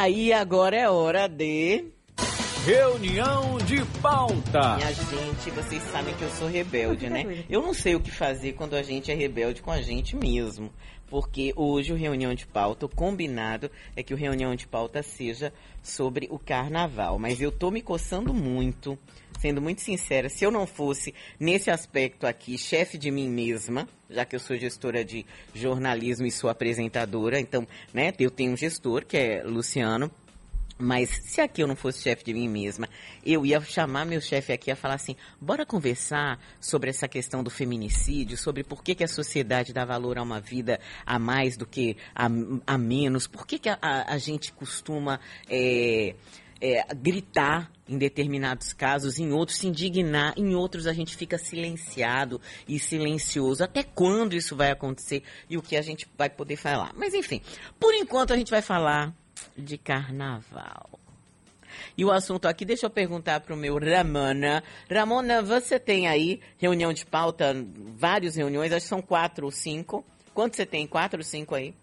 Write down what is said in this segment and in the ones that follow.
aí, agora é hora de. Reunião de pauta. Minha gente, vocês sabem que eu sou rebelde, né? Eu não sei o que fazer quando a gente é rebelde com a gente mesmo. Porque hoje o reunião de pauta, o combinado é que o reunião de pauta seja sobre o carnaval. Mas eu tô me coçando muito, sendo muito sincera, se eu não fosse nesse aspecto aqui, chefe de mim mesma, já que eu sou gestora de jornalismo e sou apresentadora, então, né, eu tenho um gestor que é Luciano, mas se aqui eu não fosse chefe de mim mesma, eu ia chamar meu chefe aqui a falar assim: bora conversar sobre essa questão do feminicídio, sobre por que, que a sociedade dá valor a uma vida a mais do que a, a menos, por que, que a, a, a gente costuma é, é, gritar em determinados casos, em outros se indignar, em outros a gente fica silenciado e silencioso. Até quando isso vai acontecer e o que a gente vai poder falar? Mas enfim, por enquanto a gente vai falar de carnaval. E o assunto aqui, deixa eu perguntar para o meu Ramona. Ramona, você tem aí reunião de pauta, várias reuniões, acho que são quatro ou cinco. Quanto você tem? Quatro ou cinco aí?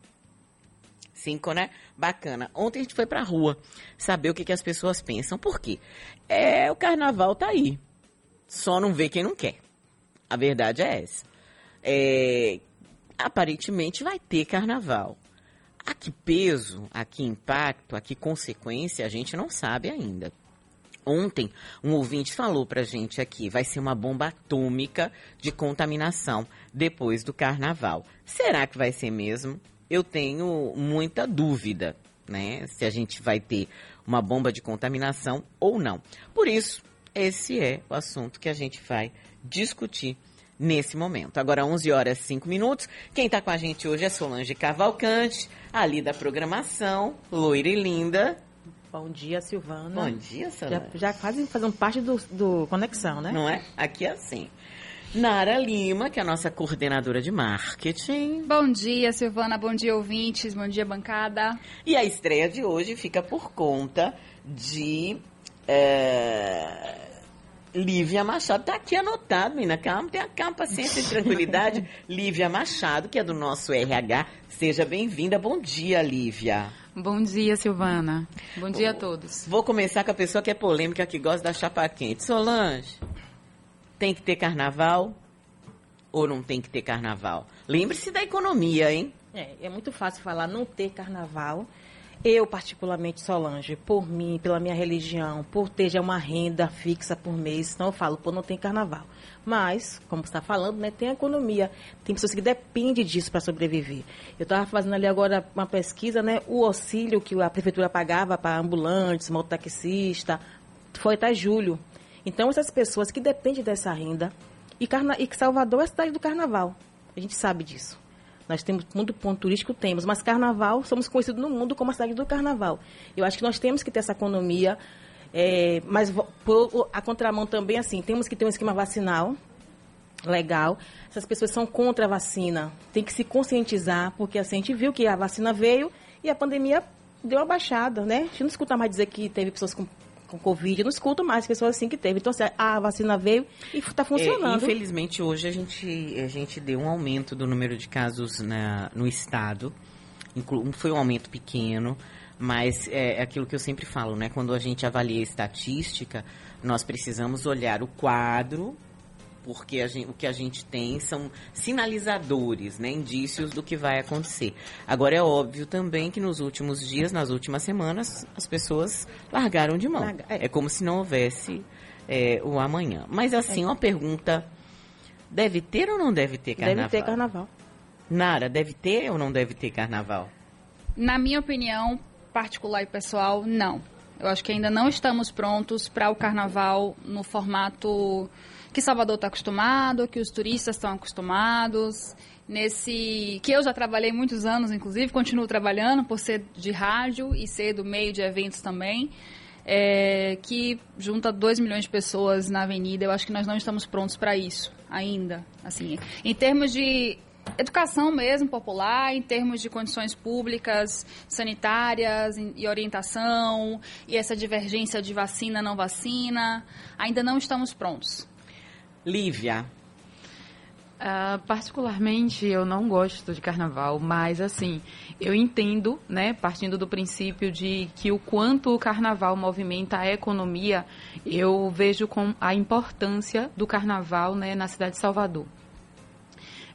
Cinco, né? Bacana. Ontem a gente foi pra rua saber o que, que as pessoas pensam. Por quê? É, o carnaval tá aí. Só não vê quem não quer. A verdade é essa. É, aparentemente vai ter carnaval. A que peso, a que impacto, a que consequência, a gente não sabe ainda. Ontem, um ouvinte falou pra gente aqui, vai ser uma bomba atômica de contaminação depois do carnaval. Será que vai ser mesmo? Eu tenho muita dúvida, né? Se a gente vai ter uma bomba de contaminação ou não. Por isso, esse é o assunto que a gente vai discutir nesse momento. Agora, 11 horas e 5 minutos. Quem está com a gente hoje é Solange Cavalcante, ali da programação, loira e linda. Bom dia, Silvana. Bom dia, Solange. Já, já quase fazendo parte do, do Conexão, né? Não é? Aqui é assim. Nara Lima, que é a nossa coordenadora de marketing. Bom dia, Silvana. Bom dia, ouvintes. Bom dia, bancada. E a estreia de hoje fica por conta de. É... Lívia Machado. Tá aqui anotado, menina. Calma, tenha calma, paciência e tranquilidade. Lívia Machado, que é do nosso RH. Seja bem-vinda. Bom dia, Lívia. Bom dia, Silvana. Bom dia a todos. Vou começar com a pessoa que é polêmica, que gosta da chapa quente. Solange, tem que ter carnaval ou não tem que ter carnaval? Lembre-se da economia, hein? É, é muito fácil falar não ter carnaval. Eu, particularmente, Solange, por mim, pela minha religião, por ter já uma renda fixa por mês, então eu falo, pô, não tem carnaval. Mas, como você está falando, né, tem a economia. Tem pessoas que dependem disso para sobreviver. Eu estava fazendo ali agora uma pesquisa, né? O auxílio que a prefeitura pagava para ambulantes, mototaxista, foi até julho. Então, essas pessoas que dependem dessa renda, e, carna... e Salvador é a cidade do carnaval. A gente sabe disso. Nós temos muito ponto turístico, temos, mas carnaval, somos conhecidos no mundo como a cidade do carnaval. Eu acho que nós temos que ter essa economia, é, mas por a contramão também, assim, temos que ter um esquema vacinal legal. Essas pessoas são contra a vacina, tem que se conscientizar, porque assim, a gente viu que a vacina veio e a pandemia deu uma baixada, né? A gente não escuta mais dizer que teve pessoas com com Covid, eu não escuto mais pessoas assim que teve. Então, assim, a vacina veio e está funcionando. É, infelizmente, hoje a gente, a gente deu um aumento do número de casos na, no estado. Foi um aumento pequeno, mas é, é aquilo que eu sempre falo, né? Quando a gente avalia a estatística, nós precisamos olhar o quadro porque gente, o que a gente tem são sinalizadores, né, indícios do que vai acontecer. Agora é óbvio também que nos últimos dias, nas últimas semanas, as pessoas largaram de mão. Larga, é. é. como se não houvesse é, o amanhã. Mas assim, é. uma pergunta: deve ter ou não deve ter carnaval? Deve ter carnaval. Nara, deve ter ou não deve ter carnaval? Na minha opinião particular e pessoal, não. Eu acho que ainda não estamos prontos para o carnaval no formato que Salvador está acostumado, que os turistas estão acostumados, nesse que eu já trabalhei muitos anos, inclusive, continuo trabalhando por ser de rádio e ser do meio de eventos também. É, que junta 2 milhões de pessoas na avenida. Eu acho que nós não estamos prontos para isso ainda. Assim, em termos de educação mesmo popular, em termos de condições públicas, sanitárias e orientação, e essa divergência de vacina não vacina, ainda não estamos prontos. Lívia. Uh, particularmente, eu não gosto de carnaval, mas assim, eu entendo, né, partindo do princípio de que o quanto o carnaval movimenta a economia, eu vejo com a importância do carnaval, né, na cidade de Salvador.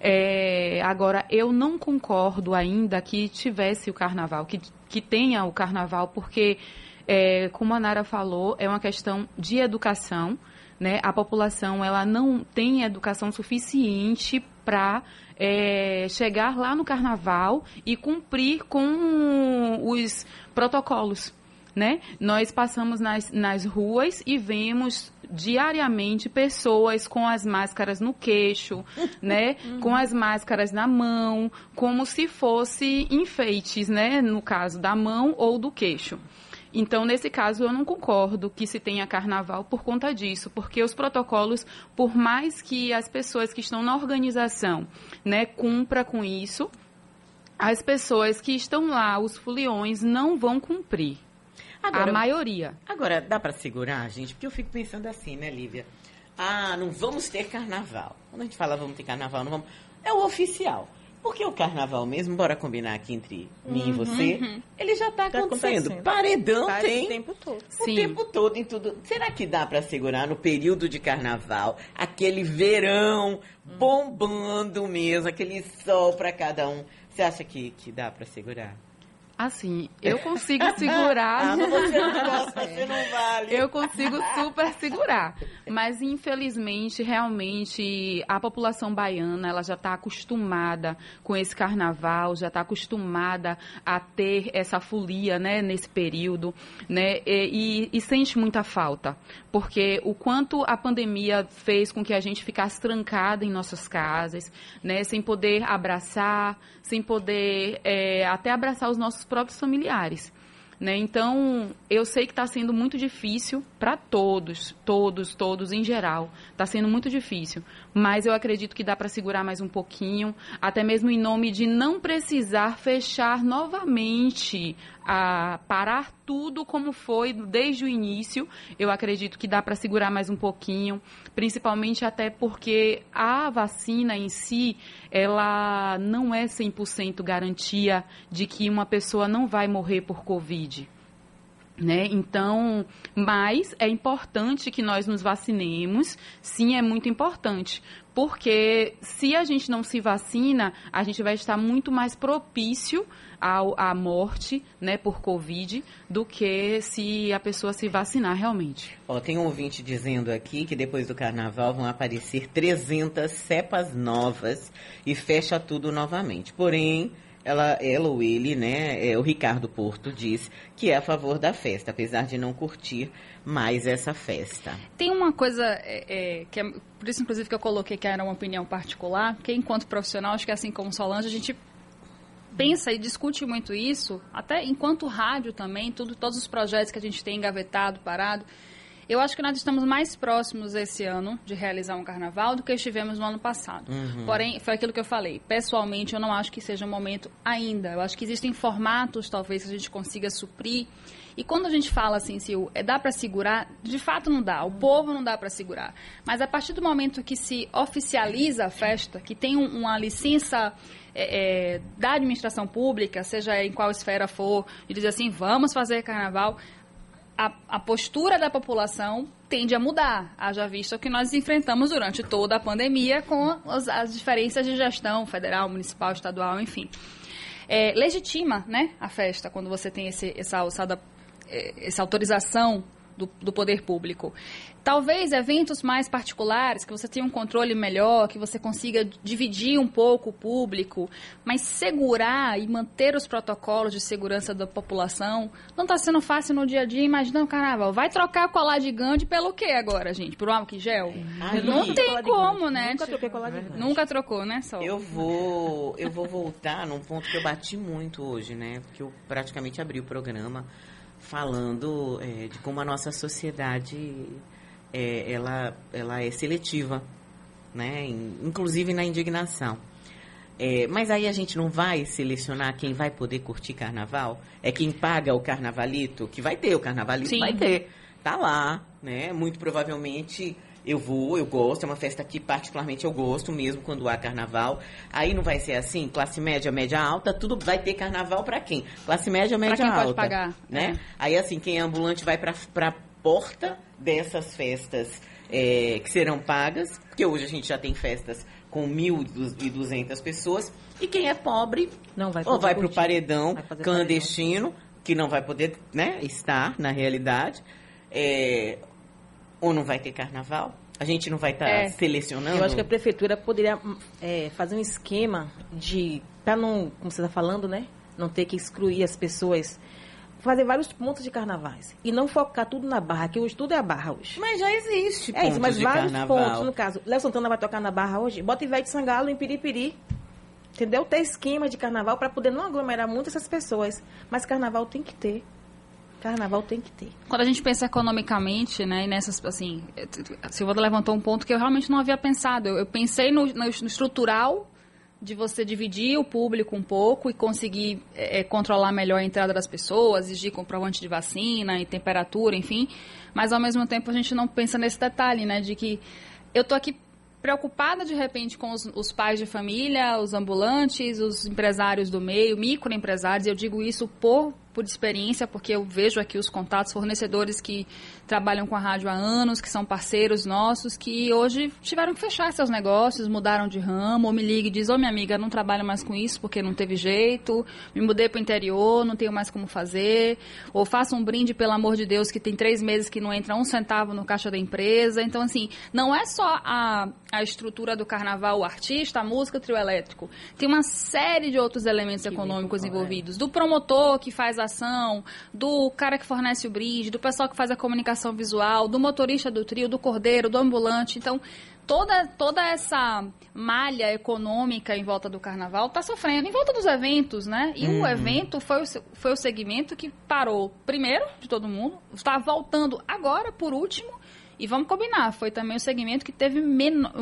É, agora, eu não concordo ainda que tivesse o carnaval, que, que tenha o carnaval, porque, é, como a Nara falou, é uma questão de educação. Né? A população ela não tem educação suficiente para é, chegar lá no carnaval e cumprir com os protocolos. Né? Nós passamos nas, nas ruas e vemos diariamente pessoas com as máscaras no queixo, né? Com as máscaras na mão, como se fosse enfeites, né? No caso da mão ou do queixo. Então, nesse caso, eu não concordo que se tenha carnaval por conta disso, porque os protocolos, por mais que as pessoas que estão na organização, né, cumpra com isso, as pessoas que estão lá, os foliões, não vão cumprir. Agora, a maioria. Agora, dá para segurar, gente? Porque eu fico pensando assim, né, Lívia? Ah, não vamos ter carnaval. Quando a gente fala vamos ter carnaval, não vamos. É o oficial. Porque o carnaval mesmo, bora combinar aqui entre uhum, mim e uhum, você, uhum. ele já está tá acontecendo. acontecendo. Paredão Faz tem. O tempo todo. O Sim. tempo todo em tudo. Será que dá para segurar no período de carnaval, aquele verão bombando mesmo, aquele sol para cada um? Você acha que, que dá para segurar? Assim, eu consigo segurar. ah, você não gosta, você não vale. Eu consigo super segurar. Mas, infelizmente, realmente, a população baiana, ela já está acostumada com esse carnaval, já está acostumada a ter essa folia, né, nesse período, né, e, e, e sente muita falta. Porque o quanto a pandemia fez com que a gente ficasse trancada em nossas casas, né, sem poder abraçar, sem poder é, até abraçar os nossos próprios familiares. Né? Então, eu sei que está sendo muito difícil para todos, todos, todos em geral. Está sendo muito difícil. Mas eu acredito que dá para segurar mais um pouquinho, até mesmo em nome de não precisar fechar novamente, a parar tudo como foi desde o início. Eu acredito que dá para segurar mais um pouquinho, principalmente até porque a vacina em si, ela não é 100% garantia de que uma pessoa não vai morrer por Covid. Né? Então, mas é importante que nós nos vacinemos, sim, é muito importante, porque se a gente não se vacina, a gente vai estar muito mais propício ao, à morte né, por Covid do que se a pessoa se vacinar realmente. Ó, tem um ouvinte dizendo aqui que depois do carnaval vão aparecer 300 cepas novas e fecha tudo novamente. Porém, ela, ela ou ele, né, é, o Ricardo Porto diz que é a favor da festa, apesar de não curtir mais essa festa. Tem uma coisa é, é, que é, por isso inclusive que eu coloquei que era uma opinião particular, porque enquanto profissional, acho que assim como Solange, a gente pensa e discute muito isso, até enquanto rádio também, tudo, todos os projetos que a gente tem engavetado, parado, eu acho que nós estamos mais próximos esse ano de realizar um carnaval do que estivemos no ano passado. Uhum. Porém, foi aquilo que eu falei. Pessoalmente, eu não acho que seja o um momento ainda. Eu acho que existem formatos, talvez, que a gente consiga suprir. E quando a gente fala assim, se é, dá para segurar, de fato não dá. O povo não dá para segurar. Mas a partir do momento que se oficializa a festa, que tem um, uma licença é, é, da administração pública, seja em qual esfera for, e dizer assim, vamos fazer carnaval, a, a, postura da população tende a mudar, haja visto que nós enfrentamos durante toda a pandemia com as, as diferenças de gestão federal, municipal, estadual, enfim. É, legitima né, a festa quando você tem esse, essa alçada, é, essa autorização do, do poder público. Talvez eventos mais particulares, que você tenha um controle melhor, que você consiga dividir um pouco o público, mas segurar e manter os protocolos de segurança da população não está sendo fácil no dia a dia. Imagina o carnaval. Vai trocar colar de gande pelo quê agora, gente? Por um álcool gel? Ai, não tem como, né? Nunca troquei colar de gande. Nunca trocou, né, Sol? Eu vou, eu vou voltar num ponto que eu bati muito hoje, né? Porque eu praticamente abri o programa falando é, de como a nossa sociedade é, ela, ela é seletiva, né? inclusive na indignação. É, mas aí a gente não vai selecionar quem vai poder curtir carnaval? É quem paga o carnavalito? Que vai ter o carnavalito? Sim. Vai ter. Tá lá, né? Muito provavelmente eu vou, eu gosto, é uma festa que particularmente eu gosto mesmo quando há carnaval. Aí não vai ser assim, classe média, média alta, tudo vai ter carnaval para quem? Classe média, média pra quem alta. pode pagar, né? é. Aí assim, quem é ambulante vai para para porta dessas festas é, que serão pagas, porque hoje a gente já tem festas com 1.200 pessoas, e quem é pobre Não vai ou vai para o paredão clandestino, que não vai poder né, estar na realidade, é, ou não vai ter carnaval. A gente não vai estar É. selecionando. Eu acho que a prefeitura poderia é, fazer um esquema de, para não, como você está falando, né? Não ter que excluir as pessoas. Fazer vários pontos de carnavais. E não focar tudo na barra, que hoje tudo é a barra hoje. Mas já existe É isso, mas vários carnaval. pontos. No caso, Léo Santana vai tocar na barra hoje, bota Ivete Sangalo em Piripiri. Entendeu? Ter esquema de carnaval para poder não aglomerar muito essas pessoas. Mas carnaval tem que ter. Carnaval tem que ter. Quando a gente pensa economicamente, né, e nessas, assim, a Silvana levantou um ponto que eu realmente não havia pensado. Eu, eu pensei no, no estrutural de você dividir o público um pouco e conseguir é, é, controlar melhor a entrada das pessoas, exigir comprovante de vacina e temperatura, enfim. Mas ao mesmo tempo a gente não pensa nesse detalhe, né, de que eu tô aqui preocupada de repente com os, os pais de família, os ambulantes, os empresários do meio, microempresários. Eu digo isso por por experiência, porque eu vejo aqui os contatos, fornecedores que trabalham com a rádio há anos, que são parceiros nossos, que hoje tiveram que fechar seus negócios, mudaram de ramo, ou me liga e diz, ô minha amiga, não trabalho mais com isso porque não teve jeito, me mudei para o interior, não tenho mais como fazer, ou faça um brinde, pelo amor de Deus, que tem três meses que não entra um centavo no caixa da empresa. Então, assim, não é só a, a estrutura do carnaval, o artista, a música, o trio elétrico. Tem uma série de outros elementos econômicos envolvidos. Do promotor que faz a do cara que fornece o brinde, do pessoal que faz a comunicação visual, do motorista do trio, do cordeiro, do ambulante. Então, toda, toda essa malha econômica em volta do carnaval está sofrendo, em volta dos eventos, né? E o evento foi o, foi o segmento que parou primeiro de todo mundo, está voltando agora, por último, e vamos combinar, foi também o segmento que teve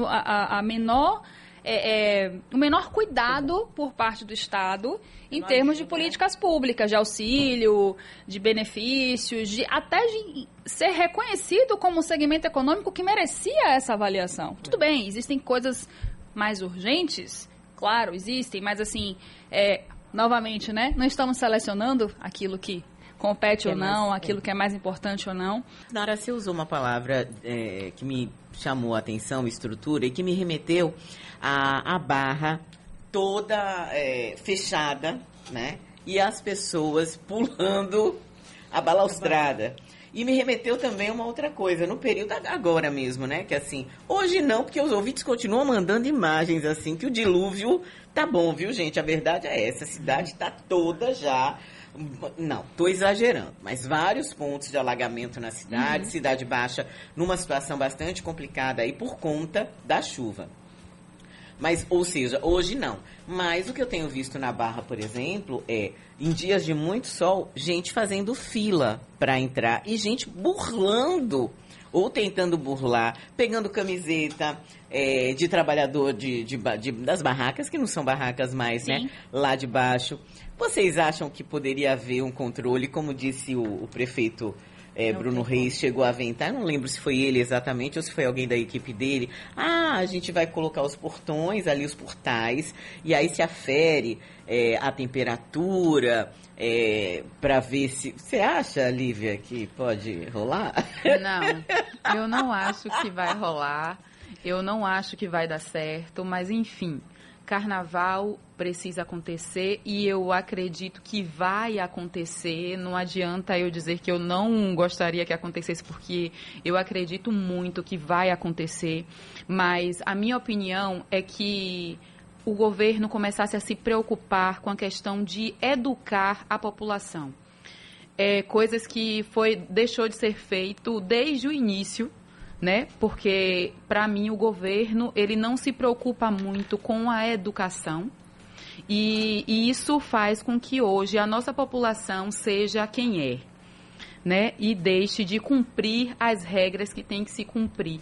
a- a menor. É, é, o menor cuidado por parte do Estado em termos de políticas públicas, de auxílio, de benefícios, de até de ser reconhecido como um segmento econômico que merecia essa avaliação. Tudo bem, existem coisas mais urgentes, claro, existem, mas assim, é, novamente, né? Não estamos selecionando aquilo que compete Que é ou não, mais- aquilo que é mais importante ou não. Nara, você usou uma palavra é, que me chamou a atenção, estrutura, e que me remeteu à, à barra toda é, fechada, né? E as pessoas pulando a balaustrada. E me remeteu também a uma outra coisa, no período ag- agora mesmo, né? Que assim, hoje não, porque os ouvintes continuam mandando imagens assim, que o dilúvio tá bom, viu, gente? A verdade é essa, a cidade tá toda já. Não, tô exagerando, mas vários pontos de alagamento na cidade, cidade baixa numa situação bastante complicada aí por conta da chuva. Mas, ou seja, hoje não. Mas o que eu tenho visto na Barra, por exemplo, é, em dias de muito sol, gente fazendo fila para entrar e gente burlando ou tentando burlar, pegando camiseta é, de trabalhador de, de de- das barracas, que não são barracas mais, né? Sim. Lá de baixo. Vocês acham que poderia haver um controle, como disse o, o prefeito é, Bruno Reis chegou a aventar, não lembro se foi ele exatamente ou se foi alguém da equipe dele. Ah, a gente vai colocar os portões ali, os portais, e aí se afere é, a temperatura para ver se. Você acha, Lívia, que pode rolar? Não, eu não acho que vai rolar. Eu não acho que vai dar certo, mas enfim, carnaval precisa acontecer e eu acredito que vai acontecer. Não adianta eu dizer que eu não gostaria que acontecesse, porque eu acredito muito que vai acontecer. Mas a minha opinião é que o governo começasse a se preocupar com a questão de educar a população é, coisas que foi deixou de ser feito desde o início, né? Porque para mim o governo ele não se preocupa muito com a educação e, e isso faz com que hoje a nossa população seja quem é, né? E deixe de cumprir as regras que tem que se cumprir.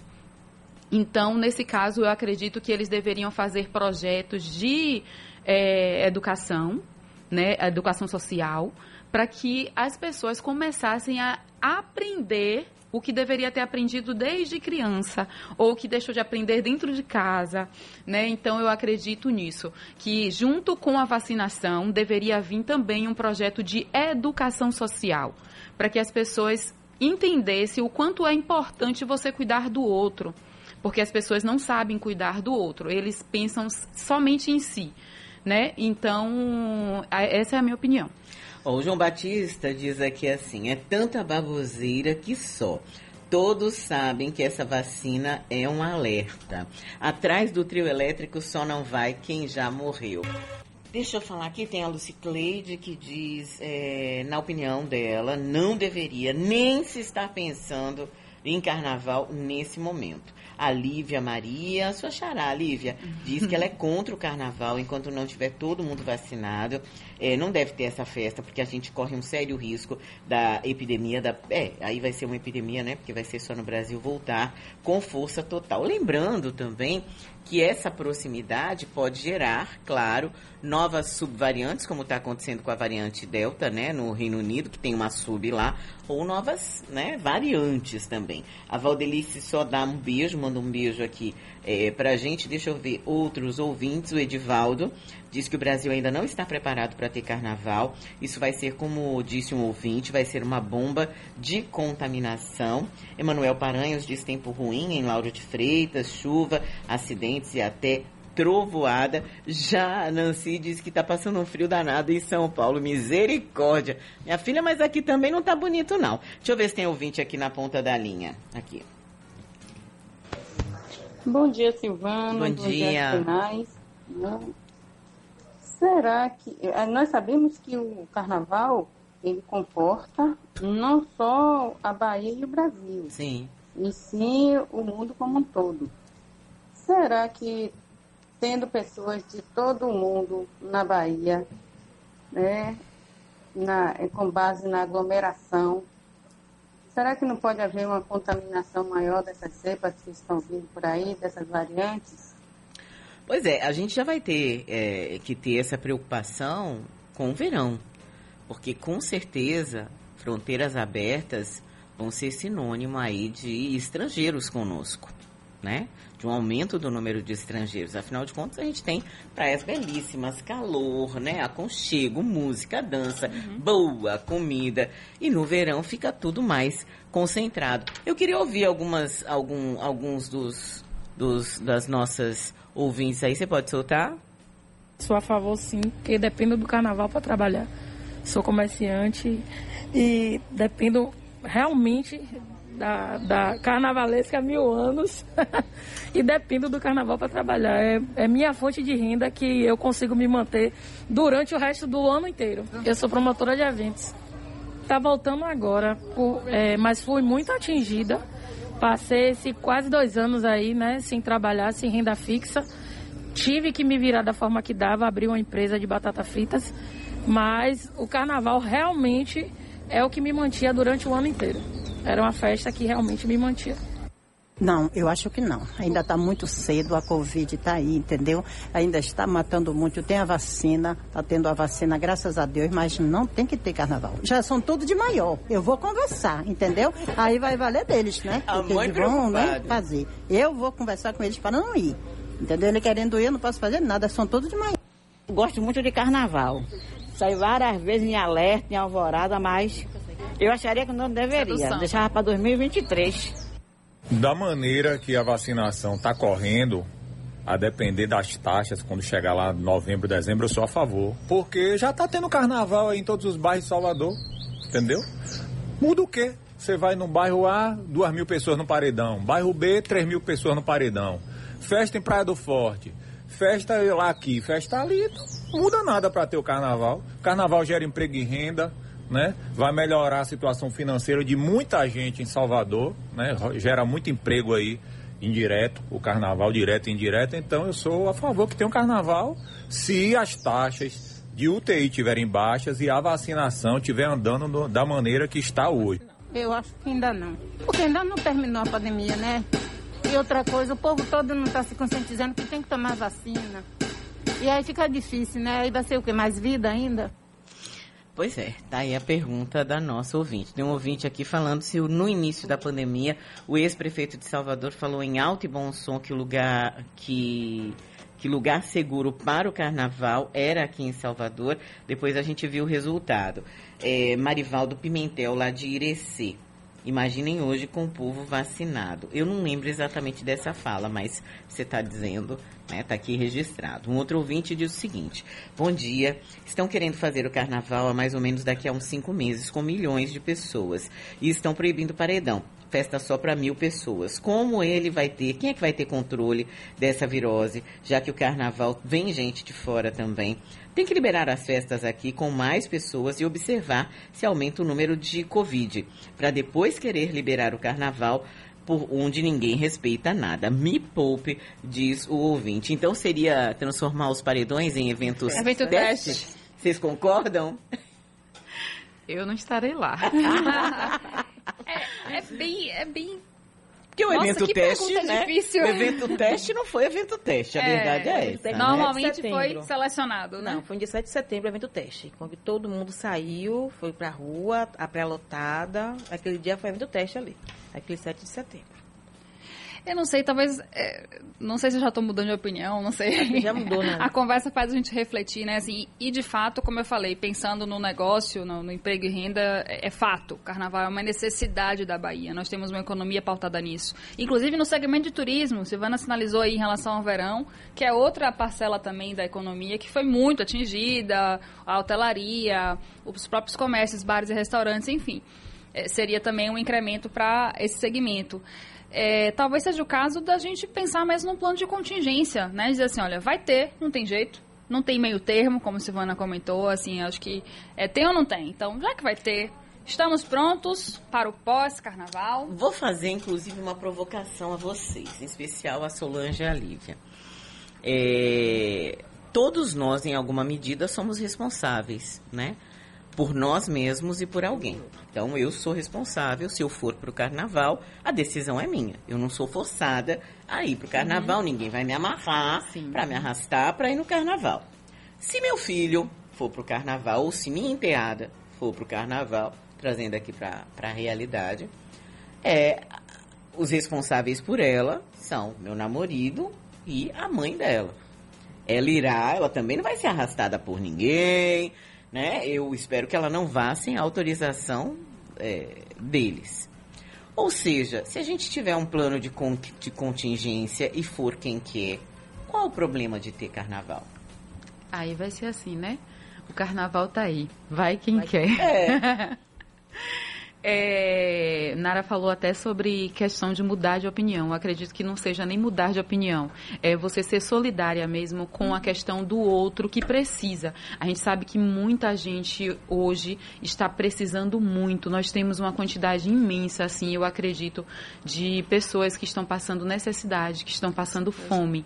Então, nesse caso, eu acredito que eles deveriam fazer projetos de eh, educação, né, educação social, para que as pessoas começassem a aprender o que deveria ter aprendido desde criança ou que deixou de aprender dentro de casa, né? Então eu acredito nisso, que junto com a vacinação deveria vir também um projeto de educação social, para que as pessoas entendessem o quanto é importante você cuidar do outro, porque as pessoas não sabem cuidar do outro, eles pensam somente em si, né? Então, essa é a minha opinião. O João Batista diz aqui assim: é tanta baboseira que só. Todos sabem que essa vacina é um alerta. Atrás do trio elétrico só não vai quem já morreu. Deixa eu falar aqui, tem a Lucicleide que diz, é, na opinião dela, não deveria nem se estar pensando em carnaval nesse momento. A Lívia Maria, sua xará, Lívia, diz que ela é contra o carnaval enquanto não tiver todo mundo vacinado. É, não deve ter essa festa, porque a gente corre um sério risco da epidemia da. É, aí vai ser uma epidemia, né? Porque vai ser só no Brasil voltar com força total. Lembrando também que essa proximidade pode gerar, claro, novas subvariantes, como está acontecendo com a variante Delta, né, no Reino Unido, que tem uma sub lá, ou novas, né, variantes também. A Valdelice só dá um beijo, manda um beijo aqui é, para a gente. Deixa eu ver outros ouvintes. O Edivaldo diz que o Brasil ainda não está preparado para ter carnaval. Isso vai ser, como disse um ouvinte, vai ser uma bomba de contaminação. Emanuel Paranhos diz tempo ruim em Lauro de Freitas, chuva, acidentes e até trovoada. Já a Nancy diz que está passando um frio danado em São Paulo. Misericórdia. Minha filha, mas aqui também não está bonito, não. Deixa eu ver se tem ouvinte aqui na ponta da linha. Aqui. Bom dia, Silvana. Bom, Bom dia. Será que. Eh, nós sabemos que o carnaval ele comporta não só a Bahia e o Brasil. Sim. E sim o mundo como um todo. Será que tendo pessoas de todo o mundo na Bahia, né, na, com base na aglomeração, Será que não pode haver uma contaminação maior dessas cepas que estão vindo por aí, dessas variantes? Pois é, a gente já vai ter é, que ter essa preocupação com o verão, porque com certeza fronteiras abertas vão ser sinônimo aí de estrangeiros conosco, né? de um aumento do número de estrangeiros. Afinal de contas, a gente tem praias belíssimas, calor, né? Aconchego, música, dança, uhum. boa comida. E no verão fica tudo mais concentrado. Eu queria ouvir algumas, algum, alguns dos, dos, das nossas ouvintes aí. Você pode soltar? Sou a favor, sim, porque dependo do carnaval para trabalhar. Sou comerciante e dependo realmente da, da carnavalesca há mil anos e dependo do carnaval para trabalhar. É, é, minha fonte de renda que eu consigo me manter durante o resto do ano inteiro. Eu sou promotora de eventos. Está voltando agora, por, é, mas fui muito atingida. Passei esse quase dois anos aí, né, sem trabalhar, sem renda fixa. Tive que me virar da forma que dava, abrir uma empresa de batata fritas. Mas o carnaval realmente é o que me mantinha durante o ano inteiro. Era uma festa que realmente me mantinha. Não, eu acho que não. Ainda está muito cedo, a Covid está aí, entendeu? Ainda está matando muito. Tem a vacina, está tendo a vacina, graças a Deus, mas não tem que ter carnaval. Já são tudo de maior. Eu vou conversar, entendeu? Aí vai valer deles, né? Porque eles vão né, fazer. Eu vou conversar com eles para não ir. Entendeu? Ele querendo ir, eu não posso fazer nada, são todos de maior. Gosto muito de carnaval. Saí várias vezes em alerta, em alvorada, mas eu acharia que não deveria. Deixava para 2023. Da maneira que a vacinação está correndo, a depender das taxas, quando chegar lá novembro, dezembro, eu sou a favor. Porque já está tendo carnaval aí em todos os bairros de Salvador. Entendeu? Muda o quê? Você vai no bairro A, duas mil pessoas no paredão. Bairro B, três mil pessoas no paredão. Festa em Praia do Forte. Festa lá aqui, festa ali. Não muda nada para ter o carnaval. Carnaval gera emprego e renda né? Vai melhorar a situação financeira de muita gente em Salvador, né? Gera muito emprego aí indireto, o carnaval direto e indireto. Então eu sou a favor que tenha um carnaval se as taxas de UTI estiverem baixas e a vacinação estiver andando no, da maneira que está hoje. Eu acho que ainda não. Porque ainda não terminou a pandemia, né? E outra coisa, o povo todo não está se conscientizando que tem que tomar vacina. E aí fica difícil, né? Aí vai ser o quê? Mais vida ainda? Pois é, tá aí a pergunta da nossa ouvinte. Tem um ouvinte aqui falando se no início da pandemia o ex-prefeito de Salvador falou em alto e bom som que o lugar que que lugar seguro para o carnaval era aqui em Salvador. Depois a gente viu o resultado. É, Marivaldo Pimentel, lá de Irecê. Imaginem hoje com o povo vacinado. Eu não lembro exatamente dessa fala, mas você está dizendo, está né, aqui registrado. Um outro ouvinte diz o seguinte: Bom dia, estão querendo fazer o carnaval há mais ou menos daqui a uns cinco meses com milhões de pessoas e estão proibindo paredão. Festa só para mil pessoas. Como ele vai ter? Quem é que vai ter controle dessa virose? Já que o carnaval vem gente de fora também. Tem que liberar as festas aqui com mais pessoas e observar se aumenta o número de Covid, para depois querer liberar o carnaval por onde ninguém respeita nada. Me poupe, diz o ouvinte. Então seria transformar os paredões em eventos Evento teste. teste? Vocês concordam? Eu não estarei lá. é, é bem, é bem porque o Nossa, evento que teste, né? difícil. O evento teste não foi evento teste, a verdade é essa. né? Normalmente Setembro. foi selecionado, né? Não, foi no dia 7 de setembro o evento teste. Quando todo mundo saiu, foi pra rua, a pré-lotada. Aquele dia foi o evento teste ali. Aquele 7 de setembro. Eu não sei, talvez. é, não sei se eu já estou mudando de opinião, não sei. Já mudou, né? A conversa faz a gente refletir, né? Assim, e de fato, como eu falei, pensando no negócio, no, no emprego e renda, é, é fato. O carnaval é uma necessidade da Bahia. Nós temos uma economia pautada nisso. Inclusive no segmento de turismo, Silvana sinalizou aí em relação ao verão, que é outra parcela também da economia que foi muito atingida, a hotelaria, os próprios comércios, bares e restaurantes, enfim. É, seria também um incremento para esse segmento. É, talvez seja o caso da gente pensar mais num plano de contingência, né? Dizer assim, olha, vai ter, não tem jeito, não tem meio termo, como Silvana comentou, assim, acho que é, tem ou não tem. Então, já que vai ter, estamos prontos para o pós-carnaval. Vou fazer, inclusive, uma provocação a vocês, em especial a Solange e a Lívia. É, todos nós, em alguma medida, somos responsáveis, né? Por nós mesmos e por alguém. Então, eu sou responsável. Se eu for para o carnaval, a decisão é minha. Eu não sou forçada a ir para o carnaval. Ninguém vai me amarrar para me arrastar para ir no carnaval. Se meu filho for para o carnaval, ou se minha enteada for para o carnaval, trazendo aqui para a realidade, é, os responsáveis por ela são meu namorado e a mãe dela. Ela irá, ela também não vai ser arrastada por ninguém, né? Eu espero que ela não vá sem autorização é, deles. Ou seja, se a gente tiver um plano de, con de contingência e for quem quer, qual o problema de ter carnaval? Aí vai ser assim, né? O carnaval tá aí. Vai quem quer. É. É, Nara falou até sobre questão de mudar de opinião. Eu acredito que não seja nem mudar de opinião. É você ser solidária mesmo com a questão do outro que precisa. A gente sabe que muita gente hoje está precisando muito. Nós temos uma quantidade imensa, assim, eu acredito, de pessoas que estão passando necessidade, que estão passando fome.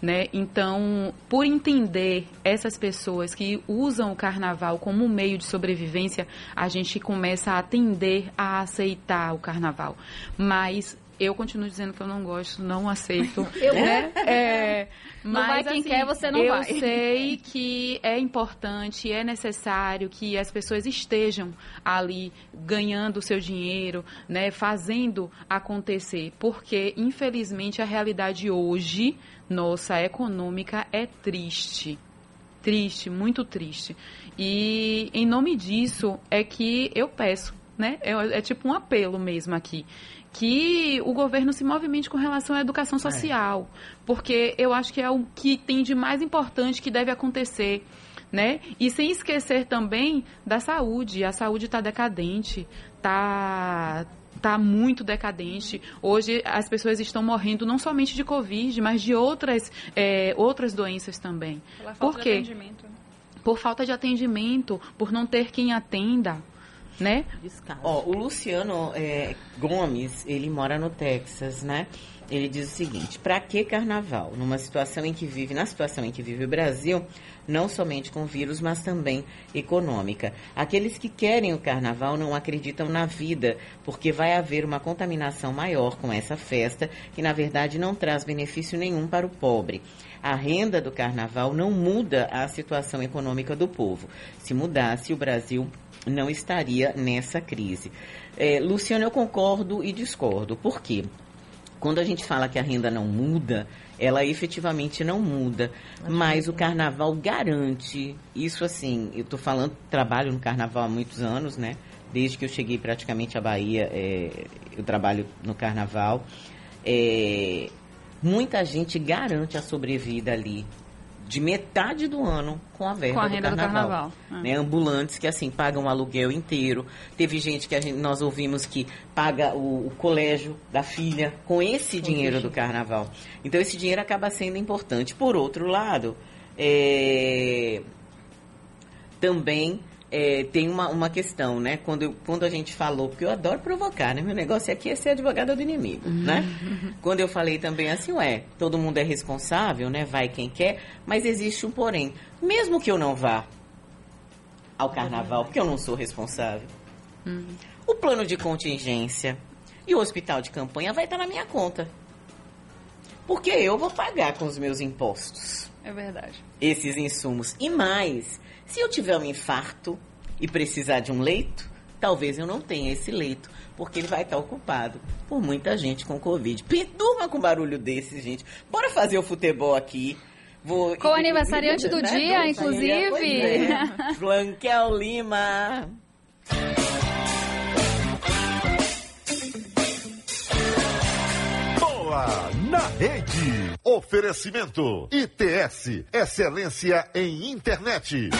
Né? Então, por entender essas pessoas que usam o carnaval como um meio de sobrevivência, a gente começa a atender a aceitar o carnaval. Mas eu continuo dizendo que eu não gosto, não aceito. Eu- né? É, Não mas, vai quem assim, quer, você não eu vai. sei que é importante, é necessário que as pessoas estejam ali ganhando o seu dinheiro, né, fazendo acontecer, porque infelizmente a realidade hoje nossa econômica é triste. Triste, muito triste. E em nome disso é que eu peço, né? É, é tipo um apelo mesmo aqui. Que o governo se movimente com relação à educação social. Porque eu acho que é o que tem de mais importante que deve acontecer. Né? E sem esquecer também da saúde. A saúde está decadente, está tá muito decadente. Hoje as pessoas estão morrendo não somente de Covid, mas de outras, é, outras doenças também. Pela falta Por de quê? atendimento. Por falta de atendimento, por não ter quem atenda, né? Ó, o Luciano é, Gomes, ele mora no Texas, né? Ele diz o seguinte: para que carnaval? Numa situação em que vive, na situação em que vive o Brasil, não somente com vírus, mas também econômica. Aqueles que querem o carnaval não acreditam na vida, porque vai haver uma contaminação maior com essa festa, que na verdade não traz benefício nenhum para o pobre. A renda do carnaval não muda a situação econômica do povo. Se mudasse, o Brasil não estaria nessa crise. É, Luciano, eu concordo e discordo. Por quê? Quando a gente fala que a renda não muda, ela efetivamente não muda. Mas o carnaval garante, isso assim, eu estou falando, trabalho no carnaval há muitos anos, né? Desde que eu cheguei praticamente à Bahia, é, eu trabalho no carnaval. É, muita gente garante a sobrevida ali de metade do ano com a verba com a renda do carnaval. Do carnaval. Ah. Né? Ambulantes que assim pagam o aluguel inteiro. Teve gente que a gente, nós ouvimos que paga o, o colégio da filha com esse dinheiro do carnaval. Então esse dinheiro acaba sendo importante. Por outro lado, é... também é, tem uma, uma questão, né? Quando, eu, quando a gente falou, porque eu adoro provocar, né? Meu negócio aqui é ser advogada do inimigo, Uhum. né? Quando eu falei também assim, ué, todo mundo é responsável, né? Vai quem quer, mas existe um porém. Mesmo que eu não vá ao carnaval, porque eu não sou responsável, o plano de contingência e o hospital de campanha vai estar na minha conta. Porque eu vou pagar com os meus impostos É verdade. esses insumos. E mais, se eu tiver um infarto e precisar de um leito, talvez eu não tenha esse leito, porque ele vai estar ocupado por muita gente com Covid. Durma com barulho desse, gente. Bora fazer o futebol aqui. Vou... Com o aniversariante do Né? dia, inclusive. É. Blanquel Lima. Bola na rede. Oferecimento ITS, excelência em internet.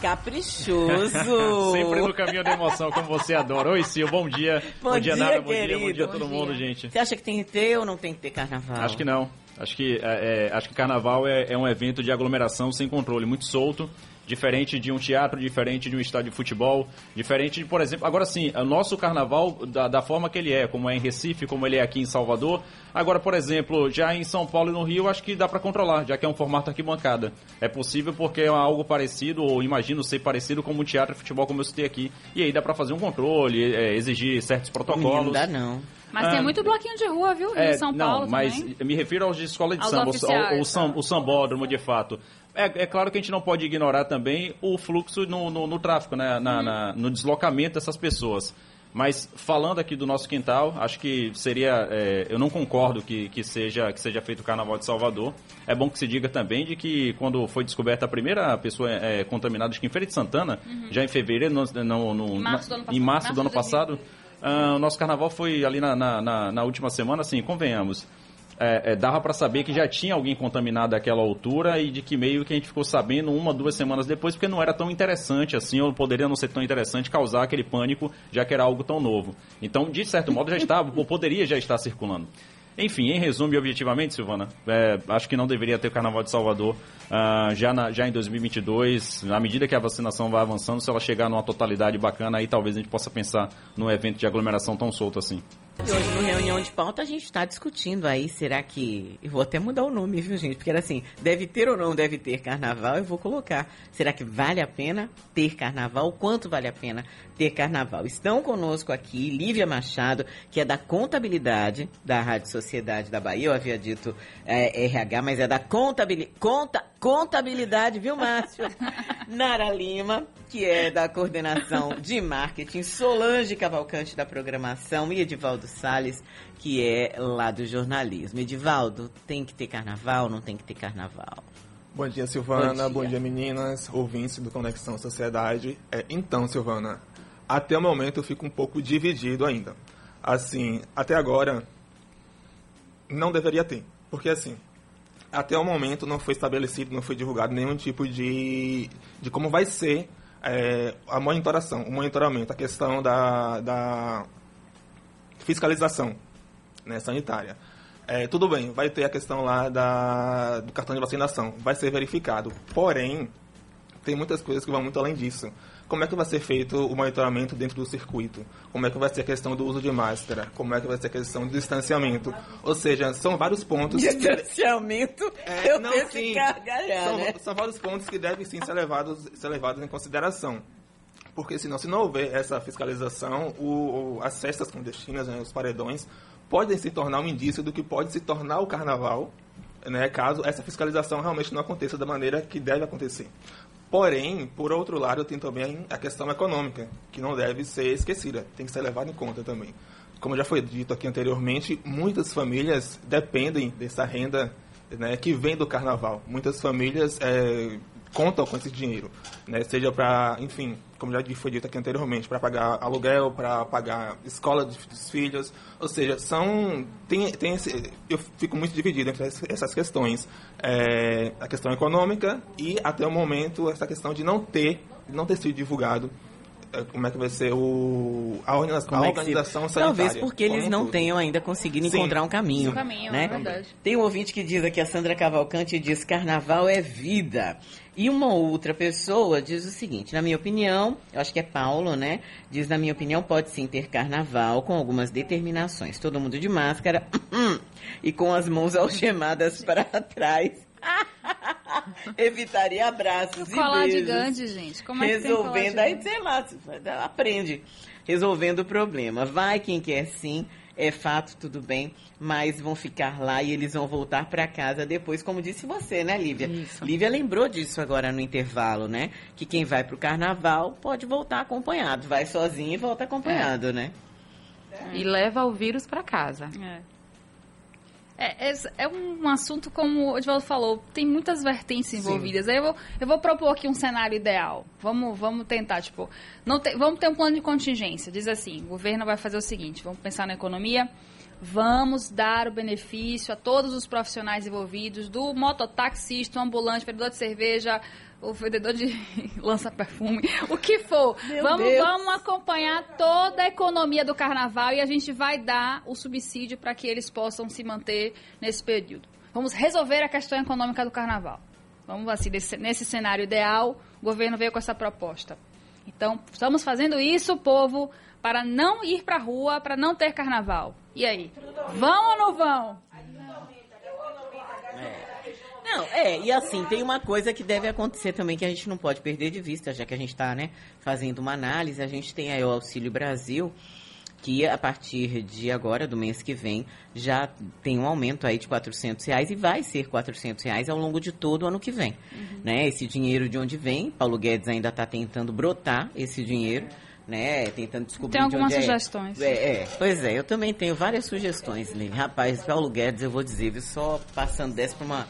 Caprichoso. Sempre no caminho da emoção, como você adora. Oi, Sil, bom dia. Bom dia, Nara, bom dia, bom dia a todo Bom mundo, dia. gente. Você acha que tem que ter ou não tem que ter carnaval? Acho que não. Acho que, é, é, acho que carnaval é, é um evento de aglomeração sem controle, muito solto, diferente de um teatro, diferente de um estádio de futebol, diferente de, por exemplo, agora sim, o nosso carnaval, da, da forma que ele é, como é em Recife, como ele é aqui em Salvador. Agora, por exemplo, já em São Paulo e no Rio, acho que dá para controlar, já que é um formato arquibancada. É possível porque é algo parecido, ou imagino ser parecido como o teatro e futebol, como eu citei aqui. E aí dá para fazer um controle, é, exigir certos protocolos. Não dá não. Mas tem Ah. muito bloquinho de rua, viu? É, e São não, Paulo mas também. me refiro aos de escola de Aos samba, oficiais, o, o, tá. sam- o sambódromo de fato. É, é claro que a gente não pode ignorar também o fluxo no, no, no tráfico, né, na- na- no deslocamento dessas pessoas. Mas falando aqui do nosso quintal, acho que seria. é, eu não concordo que, que, seja, que seja feito o Carnaval de Salvador. É bom que se diga também de que quando foi descoberta a primeira pessoa é, contaminada, acho que em Feira de Santana, Uhum. já em fevereiro, no, no- no- Em março do ano na- passado. em março do ano Março de 2020. passado, ah, o nosso carnaval foi ali na, na, na- na última semana, assim, convenhamos. É, é, dava para saber que já tinha alguém contaminado daquela altura e de que meio que a gente ficou sabendo uma, duas semanas depois, porque não era tão interessante assim, ou poderia não ser tão interessante causar aquele pânico, já que era algo tão novo. Então, de certo modo, já estava, ou poderia já estar circulando. Enfim, em resumo e objetivamente, Silvana, é, acho que não deveria ter o Carnaval de Salvador ah, já, na- já em 2022. À medida que a vacinação vai avançando, se ela chegar numa totalidade bacana, aí talvez a gente possa pensar num evento de aglomeração tão solto assim. E hoje, no reunião de pauta, a gente está discutindo aí, será que. Eu vou até mudar o nome, viu, gente? Porque era assim, deve ter ou não deve ter carnaval, eu vou colocar. Será que vale a pena ter carnaval? Quanto vale a pena ter carnaval? Estão conosco aqui Lívia Machado, que é da contabilidade da Rádio Sociedade da Bahia. Eu havia dito é, RH, mas é da contabilidade. Conta, contabilidade, viu, Márcio? Nara Lima, que é da coordenação de marketing, Solange Cavalcante da programação e Edivaldo Sales, que é lá do jornalismo. Edivaldo, tem que ter carnaval, não tem que ter carnaval? Bom dia, Silvana. Bom Bom dia, meninas, ouvintes do Conexão Sociedade. É, então, Silvana, até o momento eu fico um pouco dividido ainda. Assim, até agora, não deveria ter. Porque, assim, até o momento não foi estabelecido, não foi divulgado nenhum tipo de, de como vai ser é, a monitoração, o monitoramento, a questão da, da fiscalização né, sanitária. É, tudo bem, vai ter a questão lá da, do cartão de vacinação, vai ser verificado. Porém, tem muitas coisas que vão muito além disso. como é que vai ser feito o monitoramento dentro do circuito? Como é que vai ser a questão do uso de máscara? Como é que vai ser a questão do distanciamento? Ou seja, são vários pontos... Distanciamento, É, eu não, penso sim. em gargalhar, são, né? são vários pontos que devem sim ser levados, ser levados em consideração. Porque senão, se não houver essa fiscalização, o, o- as festas clandestinas, né, os paredões, podem se tornar um indício do que pode se tornar o carnaval, né, caso essa fiscalização realmente não aconteça da maneira que deve acontecer. Porém, por outro lado, tem também a questão econômica, que não deve ser esquecida, tem que ser levada em conta também. Como já foi dito aqui anteriormente, muitas famílias dependem dessa renda né, que vem do carnaval. Muitas famílias é, contam com esse dinheiro, né, seja para, enfim, como já foi dito aqui anteriormente, para pagar aluguel, para pagar escola dos, filhos, ou seja, são tem, tem esse, eu fico muito dividido entre es- essas questões, É, a questão econômica e até o momento essa questão de não ter, não ter sido divulgado é, como é que vai ser o, a, a é que se- organização sanitária. Talvez porque eles como um não todo. tenham ainda conseguido Sim. encontrar um caminho. Um caminho, né? é verdade. Tem um ouvinte que diz aqui, a Sandra Cavalcante diz, carnaval é vida. E uma outra pessoa diz o seguinte, na minha opinião, eu acho que é Paulo, né? Diz, na minha opinião, pode sim ter carnaval com algumas determinações. Todo mundo de máscara e com as mãos algemadas para trás. Evitaria abraços e Colar de beijos. Gandhi, gente. Como é que tem colar de Resolvendo, aí sei lá, aprende. Resolvendo o problema. Vai quem quer sim, é fato, tudo bem, mas vão ficar lá e eles vão voltar para casa depois, como disse você, né, Lívia? Lívia lembrou disso agora no intervalo, né? Que quem vai pro carnaval pode voltar acompanhado. Vai sozinho e volta acompanhado, né? E leva o vírus para casa. É, é, é um assunto, como o Edvaldo falou, tem muitas vertentes envolvidas. Aí eu vou, eu vou propor aqui um cenário ideal. Vamos, vamos tentar, tipo, não te- vamos ter um plano de contingência. Diz assim, o governo vai fazer o seguinte, vamos pensar na economia, vamos dar o benefício a todos os profissionais envolvidos, do mototaxista, ambulante, vendedor de cerveja, o vendedor de lança-perfume, o que for. Meu vamos, Deus. vamos acompanhar toda a economia do carnaval e a gente vai dar o subsídio para que eles possam se manter nesse período. Vamos resolver a questão econômica do carnaval. Vamos assim, nesse, nesse cenário ideal, o governo veio com essa proposta. Então, estamos fazendo isso, povo, para não ir para a rua, para não ter carnaval. E aí? Vão ou não vão? Não, é, e assim, tem uma coisa que deve acontecer também que a gente não pode perder de vista, já que a gente está, né, fazendo uma análise, a gente tem aí o Auxílio Brasil, que a partir de agora, do mês que vem, já tem um aumento aí de 400 reais e vai ser 400 reais ao longo de todo o ano que vem. Né? Esse dinheiro de onde vem, Paulo Guedes ainda está tentando brotar esse dinheiro, né? Tentando descobrir Tem de algumas onde é. sugestões. É, é, pois é, eu também tenho várias sugestões, Lili. Rapaz, Paulo Guedes, eu vou dizer, viu, só passando dessa para uma,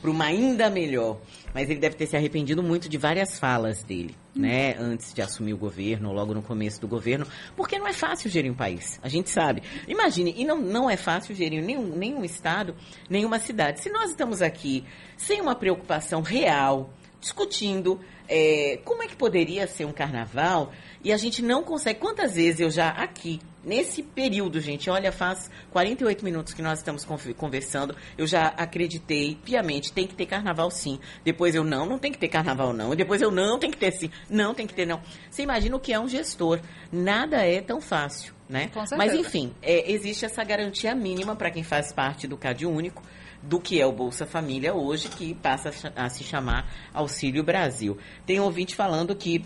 pra uma ainda melhor. Mas ele deve ter se arrependido muito de várias falas dele, né? Antes de assumir o governo, logo no começo do governo. Porque não é fácil gerir um país, a gente sabe. Imagine, e não, não é fácil gerir nenhum, nenhum estado, nenhuma cidade. Se nós estamos aqui sem uma preocupação real, discutindo é, como é que poderia ser um carnaval e a gente não consegue. Quantas vezes eu já aqui, nesse período, gente, olha, faz 48 minutos que nós estamos conversando, eu já acreditei piamente, tem que ter carnaval sim. Depois eu não, não tem que ter carnaval não. E depois eu não, tem que ter sim. Não, tem que ter não. Você imagina o que é um gestor. Nada é tão fácil, né? Mas enfim, é, existe essa garantia mínima para quem faz parte do CAD Único do que é o Bolsa Família hoje, que passa a se chamar Auxílio Brasil. Tem um ouvinte falando que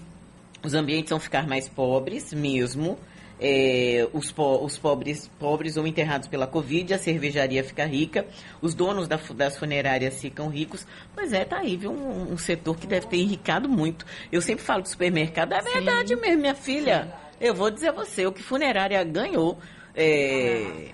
os ambientes vão ficar mais pobres mesmo. É, os, po- os pobres, pobres ou enterrados pela Covid, a cervejaria fica rica, os donos da das funerárias ficam ricos. Pois é, tá aí, viu? Um, um setor que deve ter enricado muito. Eu sempre falo do supermercado, é verdade mesmo, minha filha. Eu vou dizer a você, o que funerária ganhou. é,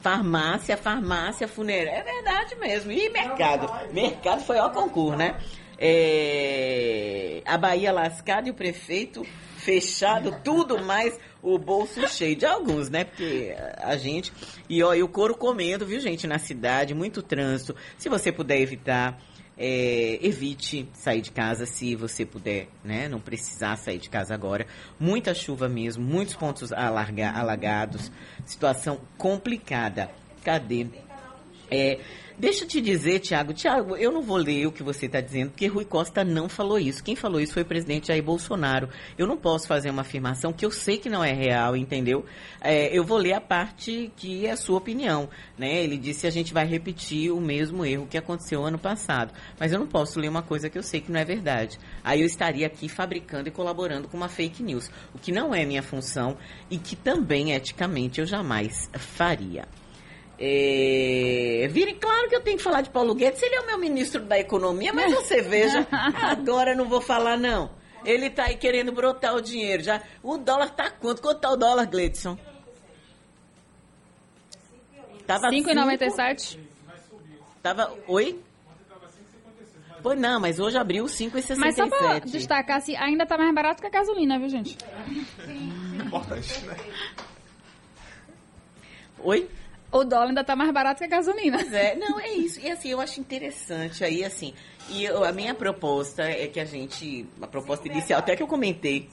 Farmácia, farmácia, funerária. É verdade mesmo. E mercado? Mercado foi ao concurso, né? É, A Bahia lascada e o prefeito fechado, tudo mais o bolso cheio de alguns, né? Porque a gente. E ó, e o couro comendo, viu, gente, na cidade, muito trânsito. Se você puder evitar. é, evite sair de casa se você puder, né? Não precisar sair de casa agora. Muita chuva mesmo, muitos pontos alarga- alagados, situação complicada. Cadê? É, deixa eu te dizer, Tiago, Tiago, eu não vou ler o que você está dizendo, porque Rui Costa não falou isso. Quem falou isso foi o presidente Jair Bolsonaro. Eu não posso fazer uma afirmação que eu sei que não é real, entendeu? É, eu vou ler a parte que é a sua opinião. Né? Ele disse que a gente vai repetir o mesmo erro que aconteceu ano passado. Mas eu não posso ler uma coisa que eu sei que não é verdade. Aí eu estaria aqui fabricando e colaborando com uma fake news, o que não é minha função e que também, eticamente, eu jamais faria. É, vire claro que eu tenho que falar de Paulo Guedes, ele é o meu ministro da Economia, mas você veja, agora não vou falar não. Ele está aí querendo brotar o dinheiro. Já, o dólar está quanto? Quanto está o dólar, Gledson? Tava 5,97. Tava, oi? Pois não, mas hoje abriu 5,67. Mas só para destacar, assim, ainda está mais barato que a gasolina, viu, gente? Importante, né? Oi? O dólar ainda está mais barato que a gasolina. É, não, é isso. E assim, eu acho interessante aí, assim. E eu, a minha proposta é que a gente. A proposta inicial, até que eu comentei.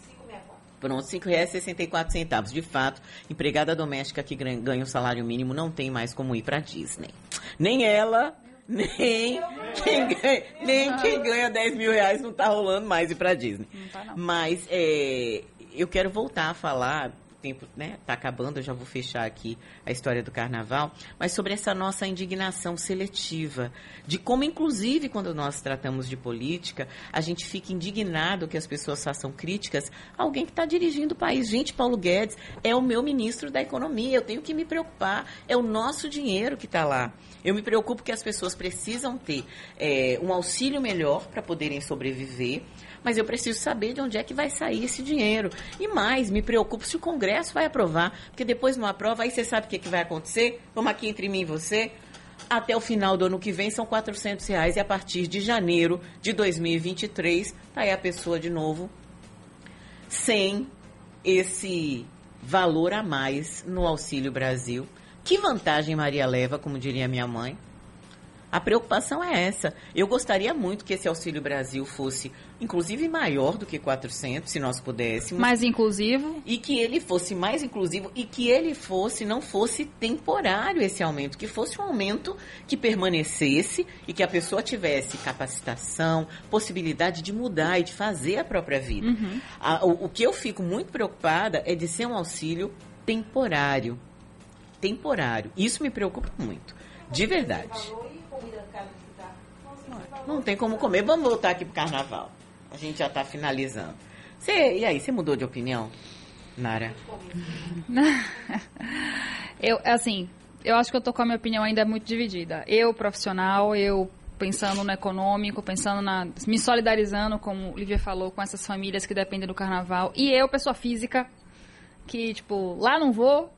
Pronto, R$ 5,64. De fato, empregada doméstica que ganha o salário mínimo não tem mais como ir para Disney. Nem ela, nem quem ganha, nem quem ganha 10 mil reais não está rolando mais ir para Disney. Tá, Mas é, eu quero voltar a falar tempo né, tá acabando, eu já vou fechar aqui a história do carnaval, mas sobre essa nossa indignação seletiva, de como, inclusive, quando nós tratamos de política, a gente fica indignado que as pessoas façam críticas a alguém que está dirigindo o país. Gente, Paulo Guedes é o meu ministro da Economia, eu tenho que me preocupar, é o nosso dinheiro que está lá. Eu me preocupo que as pessoas precisam ter é, um auxílio melhor para poderem sobreviver mas eu preciso saber de onde é que vai sair esse dinheiro. E mais, me preocupo se o Congresso vai aprovar, porque depois não aprova, aí você sabe o que, é que vai acontecer? Vamos aqui entre mim e você. Até o final do ano que vem são 400 reais e a partir de janeiro de 2023, tá aí a pessoa de novo sem esse valor a mais no Auxílio Brasil. Que vantagem Maria leva, como diria minha mãe? A preocupação é essa. Eu gostaria muito que esse Auxílio Brasil fosse, inclusive, maior do que 400, se nós pudéssemos. Mais inclusivo. E que ele fosse mais inclusivo e que ele fosse, não fosse temporário esse aumento, que fosse um aumento que permanecesse e que a pessoa tivesse capacitação, possibilidade de mudar e de fazer a própria vida. Uhum. A, o, o que eu fico muito preocupada é de ser um auxílio temporário. Temporário. Isso me preocupa muito. De verdade. Não tem como comer. Vamos voltar aqui pro carnaval. A gente já está finalizando. Você, e aí, você mudou de opinião, Nara? eu, assim, eu acho que eu tô com a minha opinião ainda muito dividida. Eu, profissional, eu pensando no econômico, pensando na. me solidarizando, como o Lívia falou, com essas famílias que dependem do carnaval. E eu, pessoa física, que, tipo, lá não vou,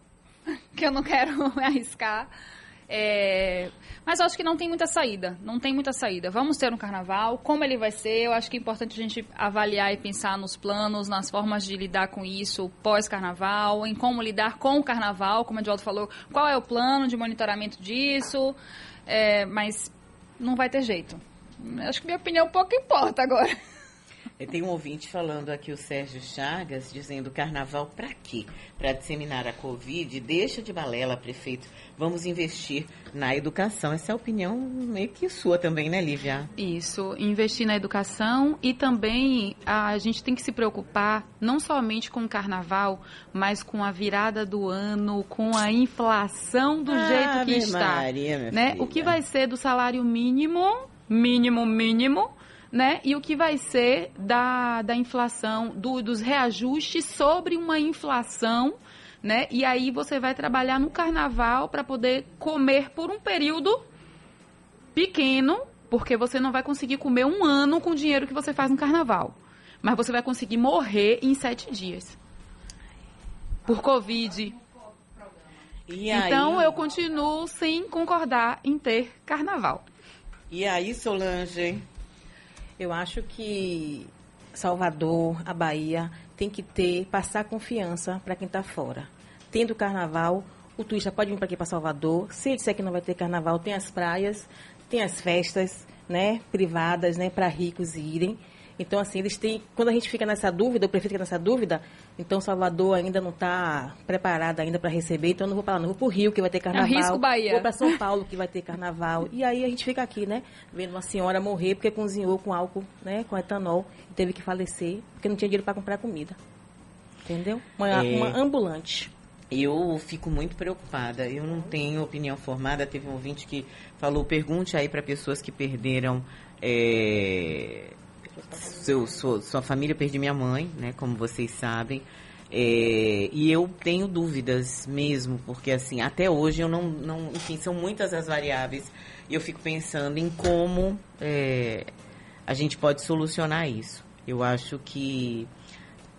que eu não quero me arriscar. É, mas acho que não tem muita saída. Não tem muita saída. Vamos ter um carnaval. Como ele vai ser? Eu acho que é importante a gente avaliar e pensar nos planos, nas formas de lidar com isso pós-carnaval, em como lidar com o carnaval, como o Edvaldo falou, qual é o plano de monitoramento disso. É, mas não vai ter jeito. Acho que minha opinião pouco importa agora. Tem um ouvinte falando aqui, o Sérgio Chagas, dizendo carnaval para quê? Para disseminar a Covid? Deixa de balela, prefeito. Vamos investir na educação. Essa é a opinião meio que sua também, né, Lívia? Isso, investir na educação e também a gente tem que se preocupar não somente com o carnaval, mas com a virada do ano, com a inflação do ah, jeito que está. Maria, né? O que vai ser do salário mínimo, mínimo, mínimo, né? E o que vai ser da, da inflação, do, dos reajustes sobre uma inflação, né? E aí você vai trabalhar no carnaval para poder comer por um período pequeno, porque você não vai conseguir comer um ano com o dinheiro que você faz no carnaval. Mas você vai conseguir morrer em sete dias. Por Covid. então eu continuo sem concordar em ter carnaval. E aí, Solange? Eu acho que Salvador, a Bahia, tem que ter, passar confiança para quem está fora. Tendo carnaval, o turista pode vir para aqui para Salvador. Se ele disser que não vai ter carnaval, tem as praias, tem as festas, né, privadas, né, para ricos irem. Então, assim, eles têm. Quando a gente fica nessa dúvida, o prefeito fica nessa dúvida, então Salvador ainda não está preparado ainda para receber, então eu não vou para lá, não vou para o Rio, que vai ter carnaval. É risco Bahia. Vou para São Paulo, que vai ter carnaval. E aí a gente fica aqui, né? Vendo uma senhora morrer porque cozinhou com álcool, né? Com etanol, e teve que falecer, porque não tinha dinheiro para comprar comida. Entendeu? Uma, É. uma ambulante. Eu fico muito preocupada. Eu não tenho opinião formada. Teve um ouvinte que falou: pergunte aí para pessoas que perderam. é, seu, sua, sua família, eu perdi minha mãe, né? Como vocês sabem. É, e eu tenho dúvidas mesmo, porque assim, até hoje eu não, não. Enfim, são muitas as variáveis. E eu fico pensando em como é, a gente pode solucionar isso. Eu acho que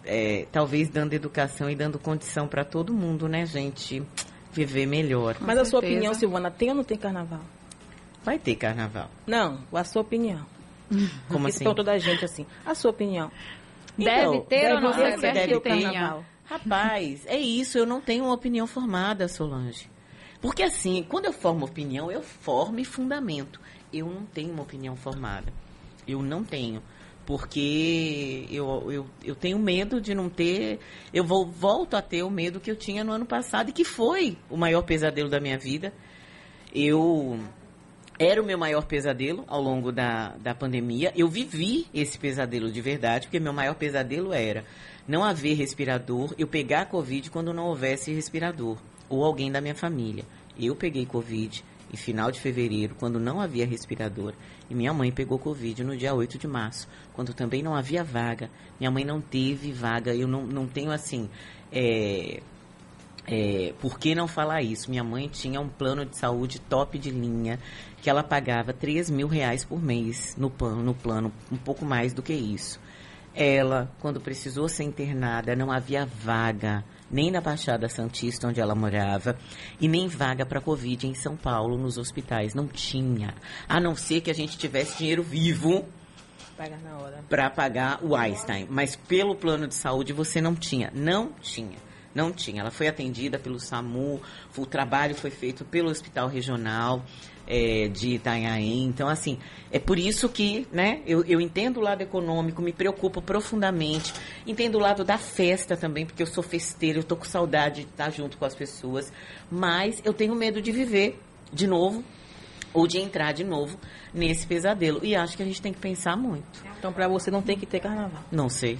é, talvez dando educação e dando condição para todo mundo, né, gente, viver melhor. Mas a sua opinião, Silvana, tem ou não tem carnaval? Vai ter carnaval. Não, a sua opinião. Como Esse assim? ponto da gente, assim. A sua opinião. Deve ter ou não Então, deve deve ter ter? o carnaval. Rapaz, é isso, eu não tenho uma opinião formada, Solange. Porque assim, quando eu formo opinião, eu formo e fundamento. Eu não tenho uma opinião formada. Eu não tenho. Porque eu, eu, eu tenho medo de não ter. Eu vou, volto a ter o medo que eu tinha no ano passado e que foi o maior pesadelo da minha vida. Eu. Era o meu maior pesadelo ao longo da, da pandemia. Eu vivi esse pesadelo de verdade, porque meu maior pesadelo era não haver respirador, eu pegar a Covid quando não houvesse respirador, ou alguém da minha família. Eu peguei Covid em final de fevereiro, quando não havia respirador, e minha mãe pegou Covid no dia 8 de março, quando também não havia vaga. Minha mãe não teve vaga, eu não, não tenho assim. é, é, por que não falar isso? Minha mãe tinha um plano de saúde top de linha, que ela pagava 3 mil reais por mês no plano, no plano, um pouco mais do que isso. Ela, quando precisou ser internada, não havia vaga, nem na Baixada Santista, onde ela morava, e nem vaga para Covid em São Paulo, nos hospitais. Não tinha. A não ser que a gente tivesse dinheiro vivo para pagar o Einstein. Mas pelo plano de saúde você não tinha. Não tinha. Não tinha. Ela foi atendida pelo SAMU, o trabalho foi feito pelo Hospital Regional eh, de Itanhaém. Então, assim, é por isso que né, eu, eu entendo o lado econômico, me preocupo profundamente. Entendo o lado da festa também, porque eu sou festeira, eu tô com saudade de estar junto com as pessoas. Mas eu tenho medo de viver de novo ou de entrar de novo nesse pesadelo. E acho que a gente tem que pensar muito. Então, para você não tem que ter carnaval. Não sei.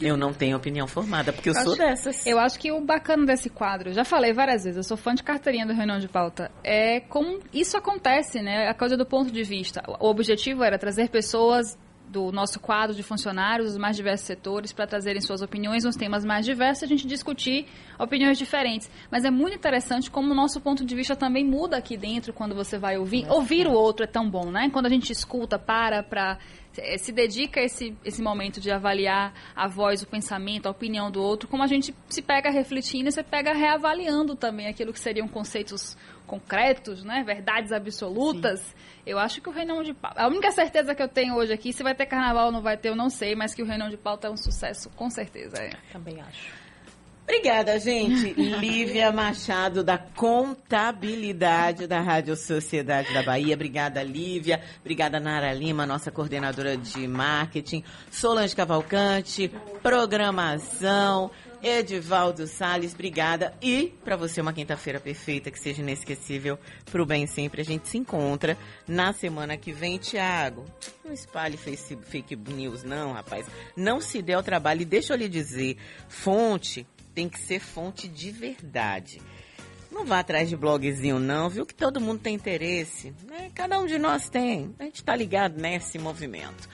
Eu não tenho opinião formada, porque eu Acho- sou dessas. Eu acho que o bacana desse quadro, já falei várias vezes, eu sou fã de carteirinha do Reunião de Pauta, é como isso acontece, né? A coisa do ponto de vista. O objetivo era trazer pessoas do nosso quadro de funcionários, dos mais diversos setores, para trazerem suas opiniões nos temas mais diversos a gente discutir opiniões diferentes. Mas é muito interessante como o nosso ponto de vista também muda aqui dentro quando você vai ouvir. Ouvir o outro é tão bom, né? Quando a gente escuta, para para eh, se dedica a esse, esse momento de avaliar a voz, o pensamento, a opinião do outro, como a gente se pega refletindo e você pega reavaliando também aquilo que seriam conceitos concretos, né? Verdades absolutas. Eu acho que o Reinão de Pauta. A única certeza que eu tenho hoje aqui, se vai ter carnaval ou não vai ter, eu não sei, mas que o Reinão de Pauta é um sucesso, com certeza. É. Também acho. Obrigada, gente. Lívia Machado, da Contabilidade da Rádio Sociedade da Bahia. Obrigada, Lívia. Obrigada, Nara Lima, nossa coordenadora de marketing. Solange Cavalcante, programação. Edivaldo Salles, obrigada. E para você, uma quinta-feira perfeita, que seja inesquecível pro bem sempre. A gente se encontra na semana que vem. Tiago, não espalhe face- fake news, não, rapaz. Não se dê ao trabalho. E deixa eu lhe dizer, fonte tem que ser fonte de verdade. Não vá atrás de blogzinho, não, viu? Que todo mundo tem interesse. Né? Cada um de nós tem. A gente tá ligado nesse movimento.